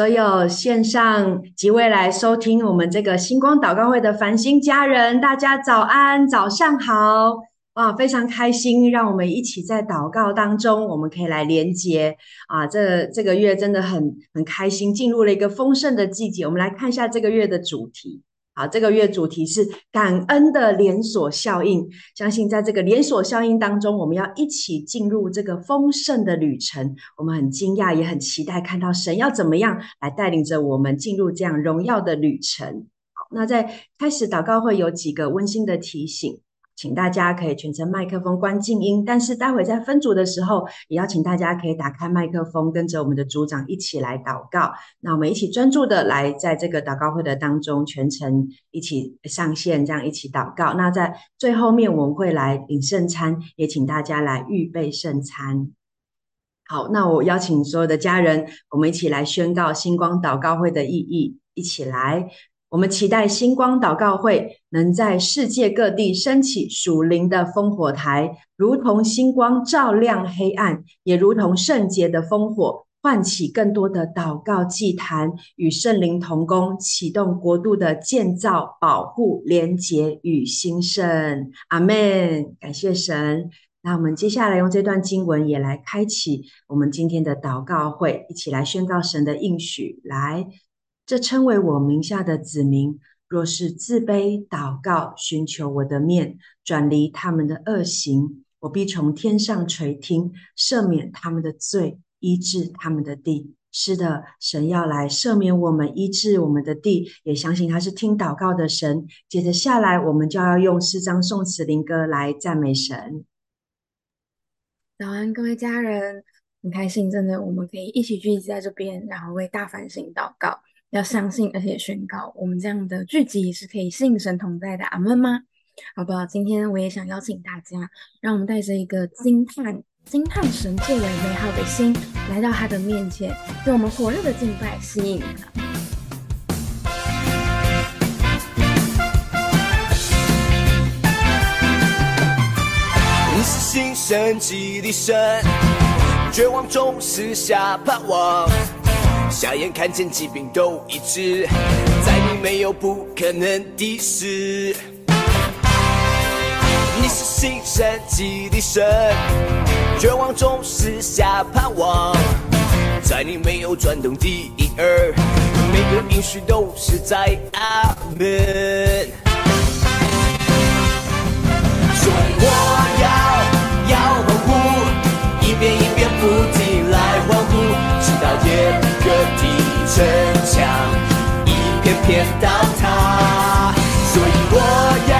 所有线上及未来收听我们这个星光祷告会的繁星家人，大家早安，早上好！哇，非常开心，让我们一起在祷告当中，我们可以来连接啊！这这个月真的很很开心，进入了一个丰盛的季节。我们来看一下这个月的主题。好，这个月主题是感恩的连锁效应。相信在这个连锁效应当中，我们要一起进入这个丰盛的旅程。我们很惊讶，也很期待看到神要怎么样来带领着我们进入这样荣耀的旅程。好，那在开始祷告会有几个温馨的提醒。请大家可以全程麦克风关静音，但是待会在分组的时候，也邀请大家可以打开麦克风，跟着我们的组长一起来祷告。那我们一起专注的来在这个祷告会的当中，全程一起上线，这样一起祷告。那在最后面我们会来领圣餐，也请大家来预备圣餐。好，那我邀请所有的家人，我们一起来宣告星光祷告会的意义，一起来。我们期待星光祷告会能在世界各地升起属灵的烽火台，如同星光照亮黑暗，也如同圣洁的烽火唤起更多的祷告祭坛，与圣灵同工，启动国度的建造、保护、连结与兴盛。阿门！感谢神。那我们接下来用这段经文也来开启我们今天的祷告会，一起来宣告神的应许。来。这称为我名下的子民，若是自卑祷告，寻求我的面，转离他们的恶行，我必从天上垂听，赦免他们的罪，医治他们的地。是的，神要来赦免我们，医治我们的地，也相信他是听祷告的神。接着下来，我们就要用四章、颂词、灵歌来赞美神。早安，各位家人，很开心，真的，我们可以一起聚集在这边，然后为大反省祷告。要相信，而且宣告，我们这样的聚集是可以信神同在的。阿门吗？好不好？今天我也想邀请大家，让我们带着一个惊叹、惊叹神作为美好的心，来到他的面前，用我们火热的敬拜吸引他。你是新生机的神，绝望中赐下盼望。瞎眼看见疾病都医治，在你没有不可能的事。你是新生机的神，绝望中赐下盼望，在你没有转动的影儿，每个应许都是在阿门。所以我要要欢呼，一遍一遍不停来，直到耶。各地城墙一片片倒塌，所以我要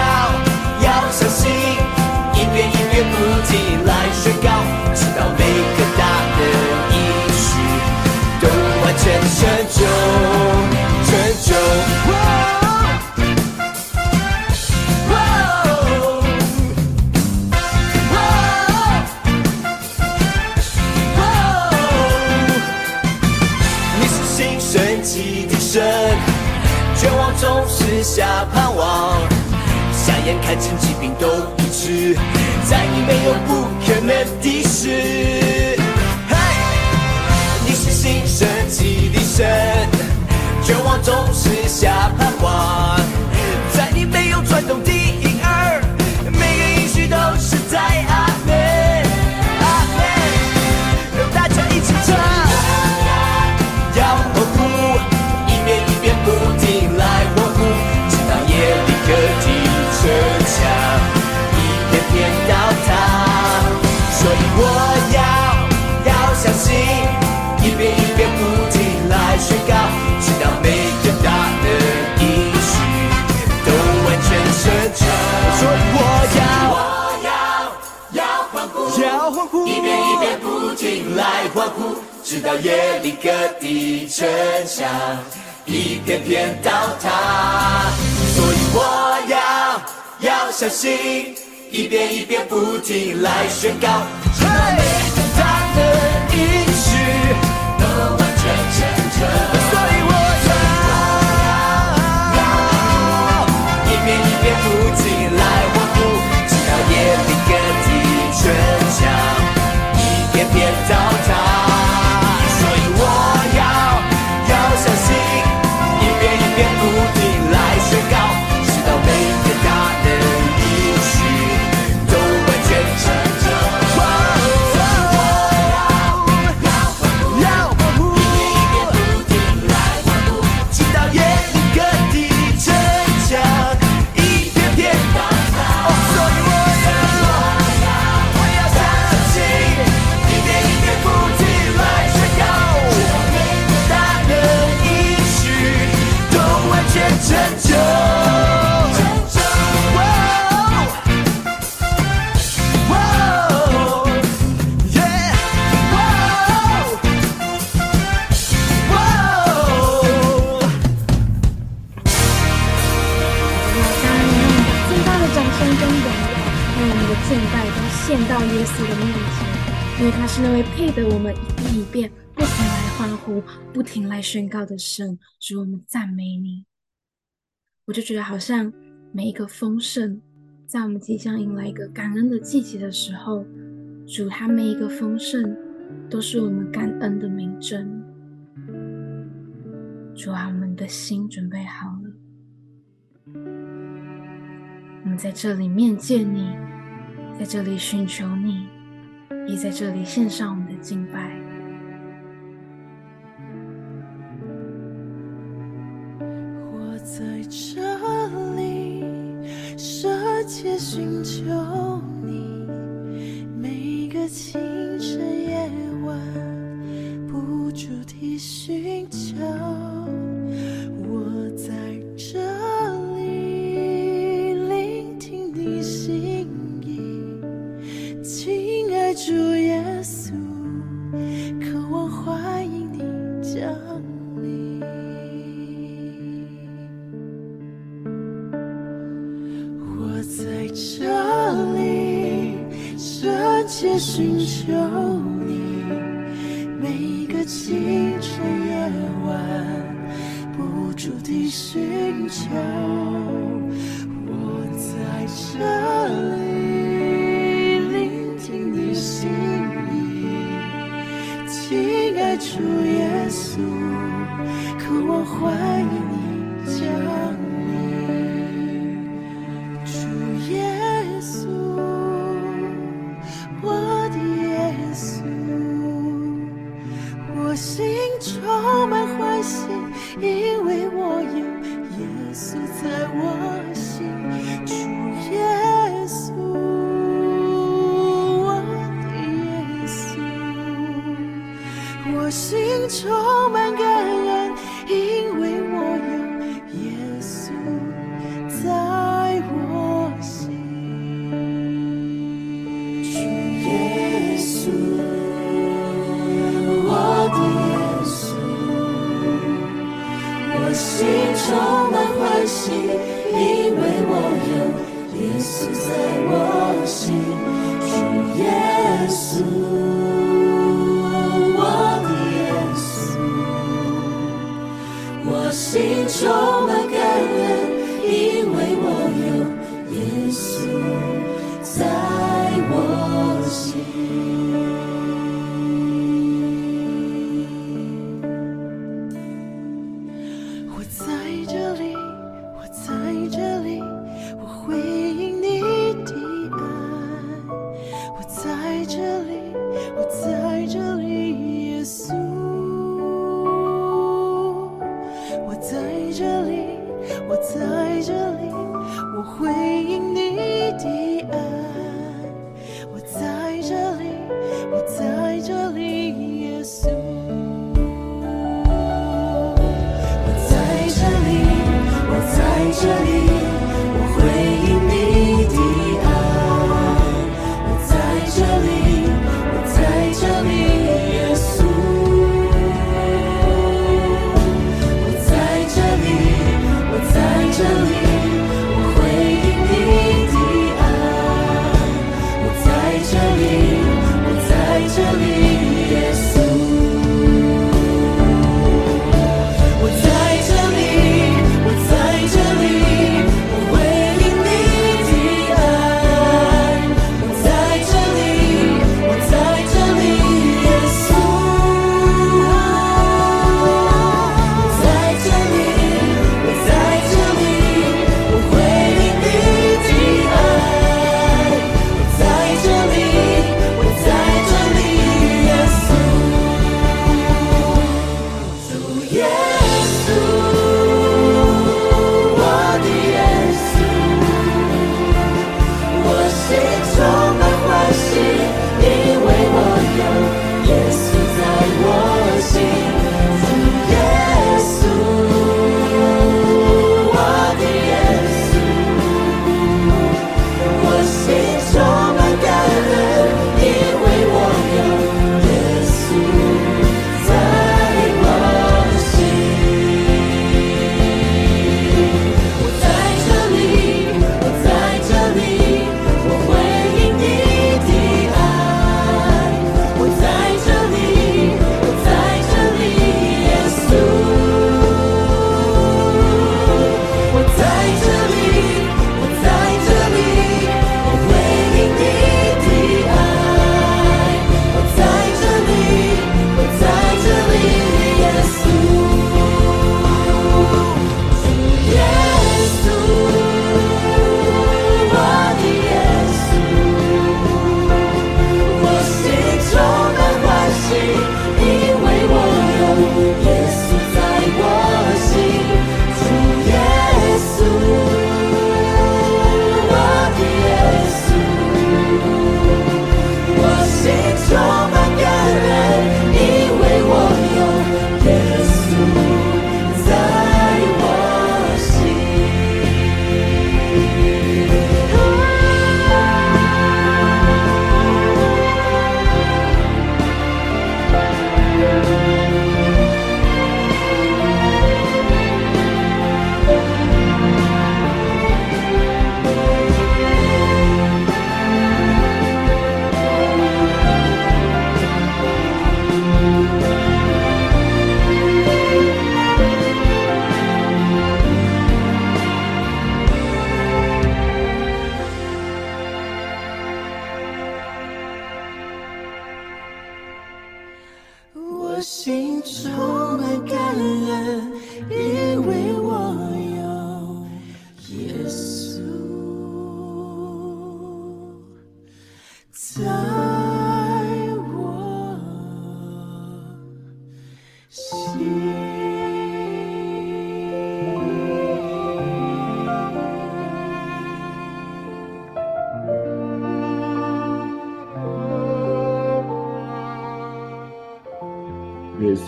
欢呼直到夜里各地城墙一片片倒塌，所以我要要相信，一遍一遍不停来宣告，直到每天他的应许都完全成真。到耶稣的面前，因为他是那位配得我们一遍一遍不停来欢呼、不停来宣告的神。主，我们赞美你。我就觉得好像每一个丰盛，在我们即将迎来一个感恩的季节的时候，主他每一个丰盛都是我们感恩的明证。主啊，我们的心准备好了。我们在这里面见你，在这里寻求你，也在这里献上我们的敬拜。我在这里深切寻求有耶稣在我心。主耶稣，我的耶稣。我心中在这里我在这里我回应你的爱。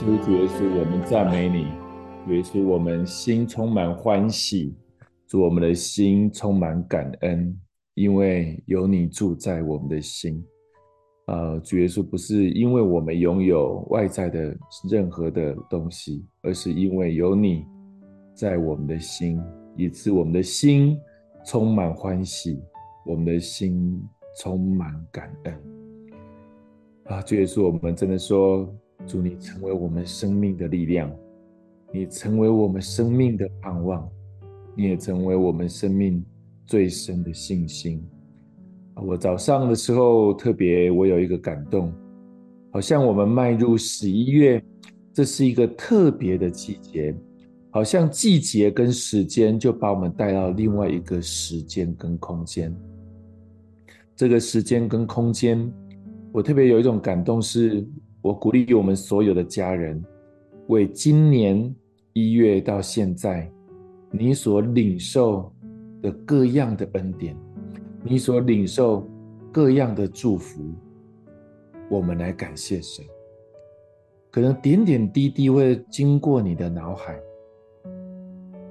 主耶稣，我们赞美你。主耶稣，我们心充满欢喜。主，我们的心充满感恩，因为有你住在我们的心。呃，主耶稣，不是因为我们拥有外在的任何的东西，而是因为有你在我们的心，以致我们的心充满欢喜，我们的心充满感恩。啊，主耶稣，我们真的说。祝你成为我们生命的力量，你成为我们生命的盼望，你也成为我们生命最深的信心。我早上的时候特别，我有一个感动，好像我们迈入十一月，这是一个特别的季节，好像季节跟时间就把我们带到另外一个时间跟空间。这个时间跟空间，我特别有一种感动是。我鼓励我们所有的家人，为今年一月到现在，你所领受的各样的恩典，你所领受各样的祝福，我们来感谢神。可能点点滴滴会经过你的脑海。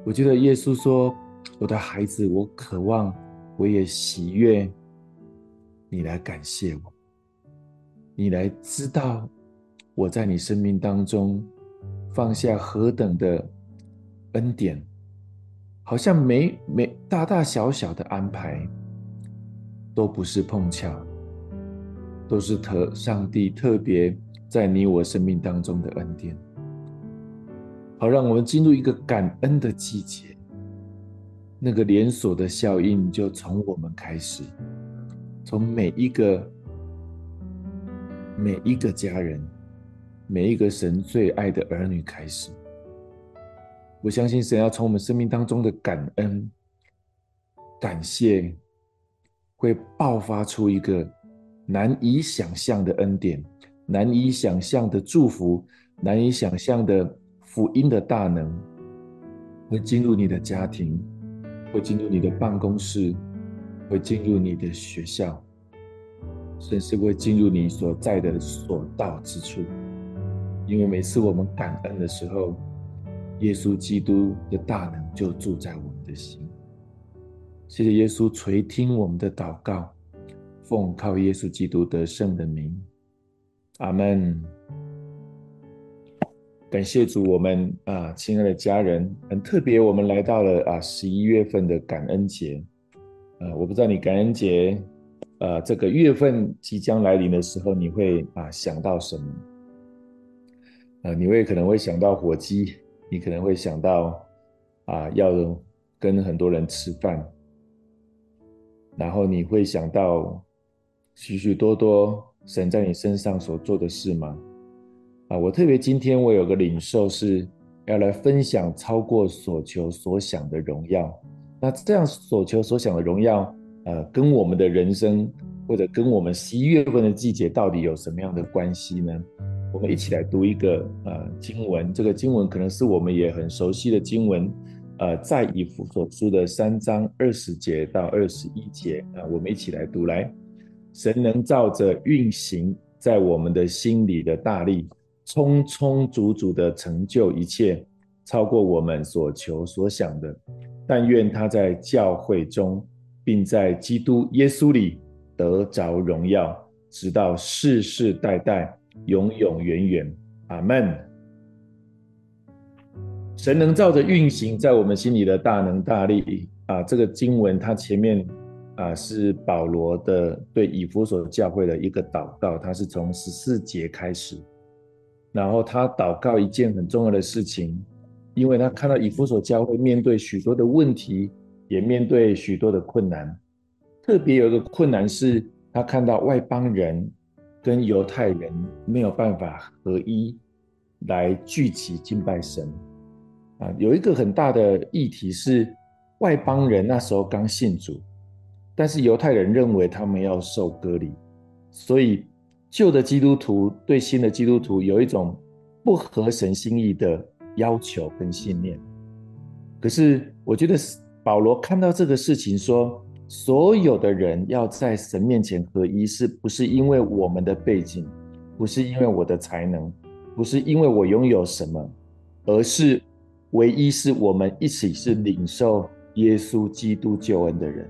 我觉得耶稣说：“我的孩子，我渴望，我也喜悦你来感谢我，你来知道。”我在你生命当中放下何等的恩典，好像每每大大小小的安排都不是碰巧，都是特上帝特别在你我生命当中的恩典。好，让我们进入一个感恩的季节，那个连锁的效应就从我们开始，从每一个每一个家人。每一个神最爱的儿女开始，我相信神要从我们生命当中的感恩、感谢，会爆发出一个难以想象的恩典、难以想象的祝福、难以想象的福音的大能会进入你的家庭，会进入你的办公室，会进入你的学校，甚至会进入你所在的所到之处。因为每次我们感恩的时候，耶稣基督的大能就住在我们的心。谢谢耶稣垂听我们的祷告，奉靠耶稣基督得胜的名，阿门。感谢主，我们啊，亲爱的家人，很特别，我们来到了啊十一月份的感恩节。啊，我不知道你感恩节，呃，这个月份即将来临的时候，你会啊想到什么？啊，你会可能会想到火鸡，你可能会想到啊要跟很多人吃饭，然后你会想到许许多多神在你身上所做的事吗？啊，我特别今天我有个领受是要来分享超过所求所想的荣耀。那这样所求所想的荣耀，呃，跟我们的人生或者跟我们十一月份的季节到底有什么样的关系呢？我们一起来读一个呃经文，这个经文可能是我们也很熟悉的经文，呃，在以弗所书的三章二十节到二十一节啊，我们一起来读来，神能照着运行在我们的心里的大力。充充足足的成就一切，超过我们所求所想的。但愿他在教会中，并在基督耶稣里得着荣耀，直到世世代代，永永远远。阿门。神能照着运行在我们心里的大能大力啊！这个经文它前面啊是保罗的对以弗所教会的一个祷告，它是从十四节开始。然后他祷告一件很重要的事情，因为他看到以弗所教会面对许多的问题，也面对许多的困难。特别有一个困难是，他看到外邦人跟犹太人没有办法合一来聚集敬拜神。啊，有一个很大的议题是，外邦人那时候刚信主，但是犹太人认为他们要受隔离，所以。旧的基督徒对新的基督徒有一种不合神心意的要求跟信念，可是我觉得保罗看到这个事情说，所有的人要在神面前合一，是不是因为我们的背景，不是因为我的才能，不是因为我拥有什么，而是唯一是我们一起是领受耶稣基督救恩的人，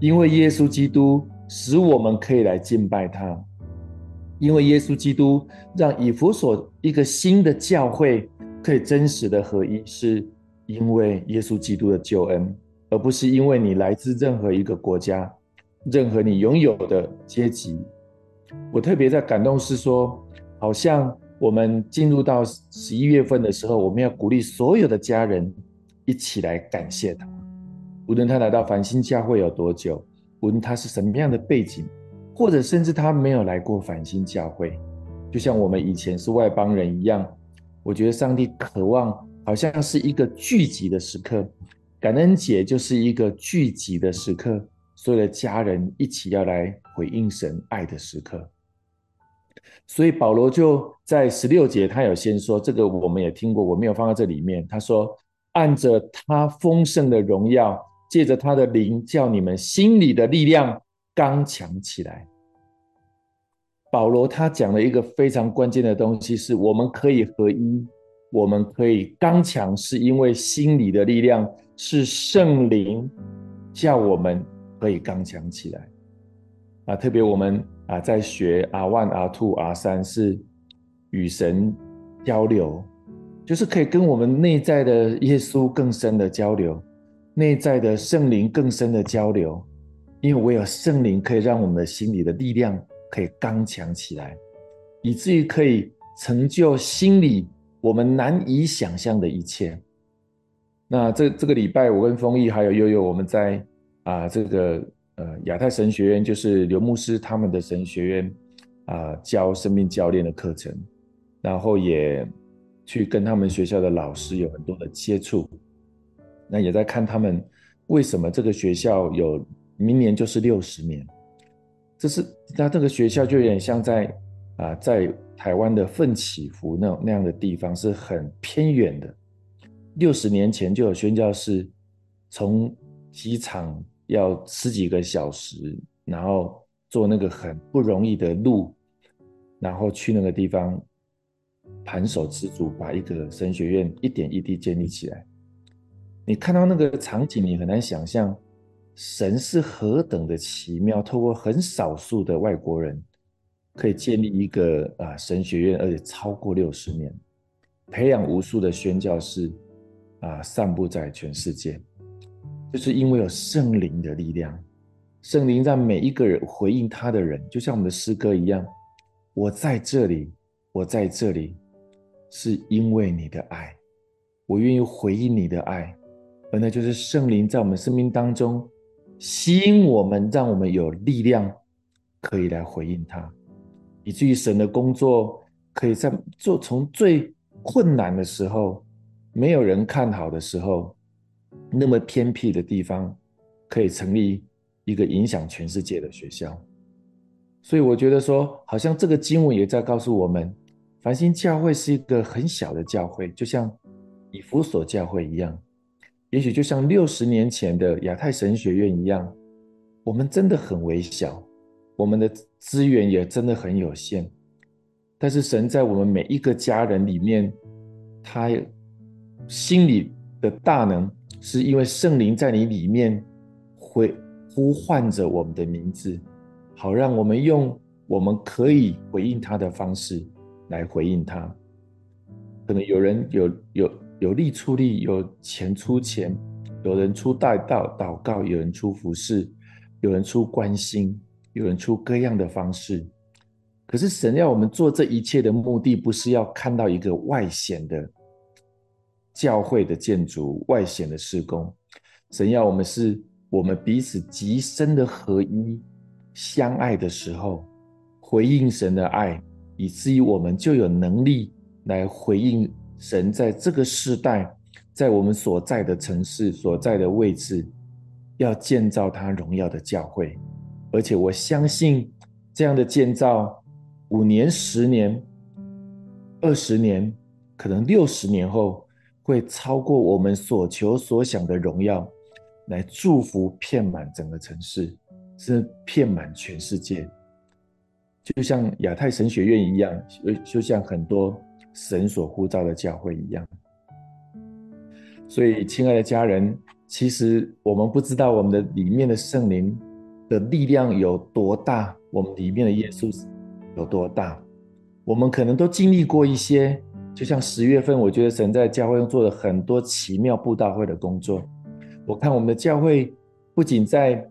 因为耶稣基督使我们可以来敬拜他。因为耶稣基督让以弗所一个新的教会可以真实的合一，是因为耶稣基督的救恩，而不是因为你来自任何一个国家，任何你拥有的阶级。我特别在感动是说，好像我们进入到十一月份的时候，我们要鼓励所有的家人一起来感谢他，无论他来到繁星教会有多久，无论他是什么样的背景。或者甚至他没有来过繁星教会，就像我们以前是外邦人一样。我觉得上帝渴望，好像是一个聚集的时刻，感恩节就是一个聚集的时刻，所有的家人一起要来回应神爱的时刻。所以保罗就在十六节，他有先说这个，我们也听过，我没有放在这里面。他说：“按着他丰盛的荣耀，借着他的灵，叫你们心里的力量。”刚强起来。保罗他讲了一个非常关键的东西，是我们可以合一，我们可以刚强，是因为心里的力量是圣灵叫我们可以刚强起来。啊，特别我们啊在学 R one、R two、R 三是与神交流，就是可以跟我们内在的耶稣更深的交流，内在的圣灵更深的交流。因为唯有圣灵可以让我们的心里的力量可以刚强起来，以至于可以成就心里我们难以想象的一切。那这这个礼拜，我跟丰毅还有悠悠，我们在啊这个呃亚太神学院，就是刘牧师他们的神学院啊教生命教练的课程，然后也去跟他们学校的老师有很多的接触。那也在看他们为什么这个学校有。明年就是六十年，这是他这个学校就有点像在啊，在台湾的奋起湖那那样的地方是很偏远的。六十年前就有宣教士从机场要十几个小时，然后坐那个很不容易的路，然后去那个地方盘手知足，把一个神学院一点一滴建立起来。你看到那个场景，你很难想象神是何等的奇妙，透过很少数的外国人。可以建立一个啊神学院，而且超过六十年，培养无数的宣教士啊，散布在全世界，就是因为有圣灵的力量，圣灵让每一个人回应他的人，就像我们的诗歌一样，我在这里，我在这里，是因为你的爱，我愿意回应你的爱，而那就是圣灵在我们生命当中吸引我们，让我们有力量可以来回应他。以至于神的工作可以在做从最困难的时候，没有人看好的时候，那么偏僻的地方，可以成立一个影响全世界的学校。所以我觉得说，好像这个经文也在告诉我们，繁星教会是一个很小的教会，就像以弗所教会一样，也许就像六十年前的亚太神学院一样，我们真的很微小。我们的资源也真的很有限，但是神在我们每一个家人里面，他心里的大能，是因为圣灵在你里面会呼唤着我们的名字，好让我们用我们可以回应他的方式来回应他。可能有人有有有力出力，有钱出钱，有人出代祷祷告，有人出服侍，有人出关心。有人出各样的方式，可是神要我们做这一切的目的，不是要看到一个外显的教会的建筑、外显的施工。神要我们是，我们彼此极深的合一、相爱的时候，回应神的爱，以至于我们就有能力来回应神在这个时代，在我们所在的城市、所在的位置，要建造他荣耀的教会。而且我相信，这样的建造，五年、十年、二十年，可能六十年后，会超过我们所求所想的荣耀，来祝福遍满整个城市，是遍满全世界。就像亚太神学院一样，就像很多神所呼召的教会一样。所以，亲爱的家人，其实我们不知道我们的里面的圣灵。的力量有多大？我们里面的耶稣有多大？我们可能都经历过一些，就像十月份，我觉得神在教会中做了很多奇妙布道会的工作。我看我们的教会不仅在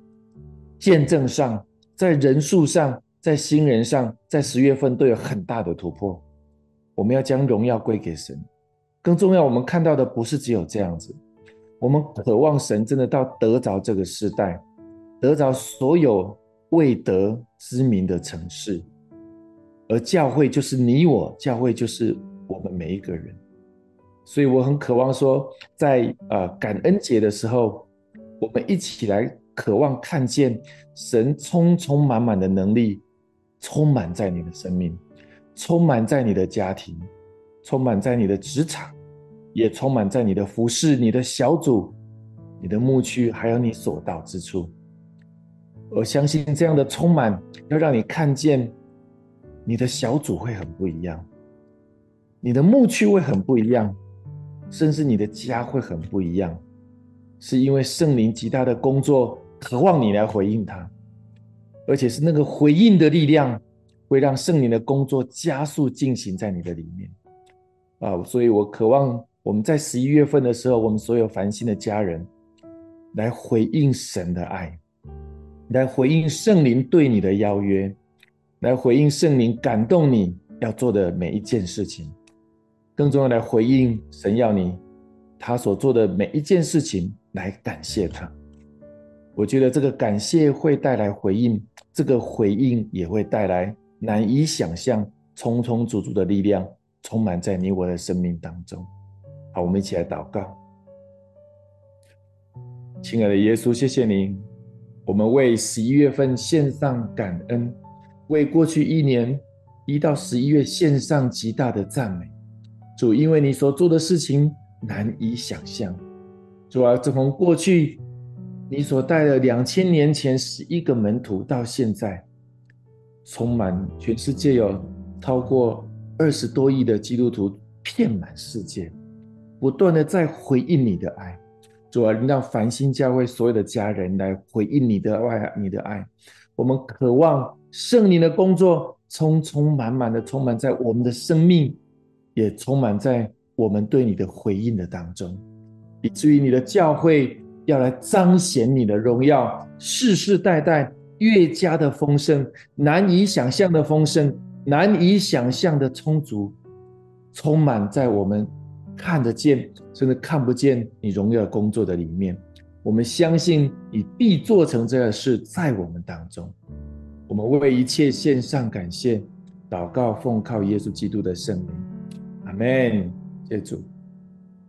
见证上，在人数上，在新人上，在十月份都有很大的突破。我们要将荣耀归给神。更重要，我们看到的不是只有这样子，我们渴望神真的到得着这个时代。得着所有未得之名的城市，而教会就是你我，教会就是我们每一个人。所以我很渴望说，在呃感恩节的时候，我们一起来渴望看见神充充满满的能力，充满在你的生命，充满在你的家庭，充满在你的职场，也充满在你的服饰、你的小组、你的牧区，还有你所到之处。我相信这样的充满，要让你看见你的小组会很不一样，你的牧区会很不一样，甚至你的家会很不一样，是因为圣灵极大的工作，渴望你来回应他，而且是那个回应的力量，会让圣灵的工作加速进行在你的里面啊！所以我渴望我们在十一月份的时候，我们所有繁星的家人来回应神的爱。来回应圣灵对你的邀约，来回应圣灵感动你要做的每一件事情，更重要来回应神要你他所做的每一件事情，来感谢他。我觉得这个感谢会带来回应，这个回应也会带来难以想象、充充足足的力量，充满在你我的生命当中。好，我们一起来祷告，亲爱的耶稣，谢谢你。我们为十一月份献上感恩，为过去一年一到十一月献上极大的赞美。主，因为你所做的事情难以想象。主啊，自从过去你所带的两千年前十一个门徒到现在，充满全世界有超过二十多亿的基督徒遍满世界，不断的在回应你的爱。主啊，让繁星教会所有的家人来回应你的爱，你的爱。我们渴望圣灵的工作充充满满的充满在我们的生命。也充满在我们对你的回应的当中，以至于你的教会要来彰显你的荣耀，世世代代越加的丰盛，难以想象的丰盛，难以想象的充足，充满在我们看得见甚至看不见你荣耀工作的里面。我们相信你必做成这个事在我们当中。我们为一切献上感谢，祷告奉靠耶稣基督的圣名。阿门，谢主。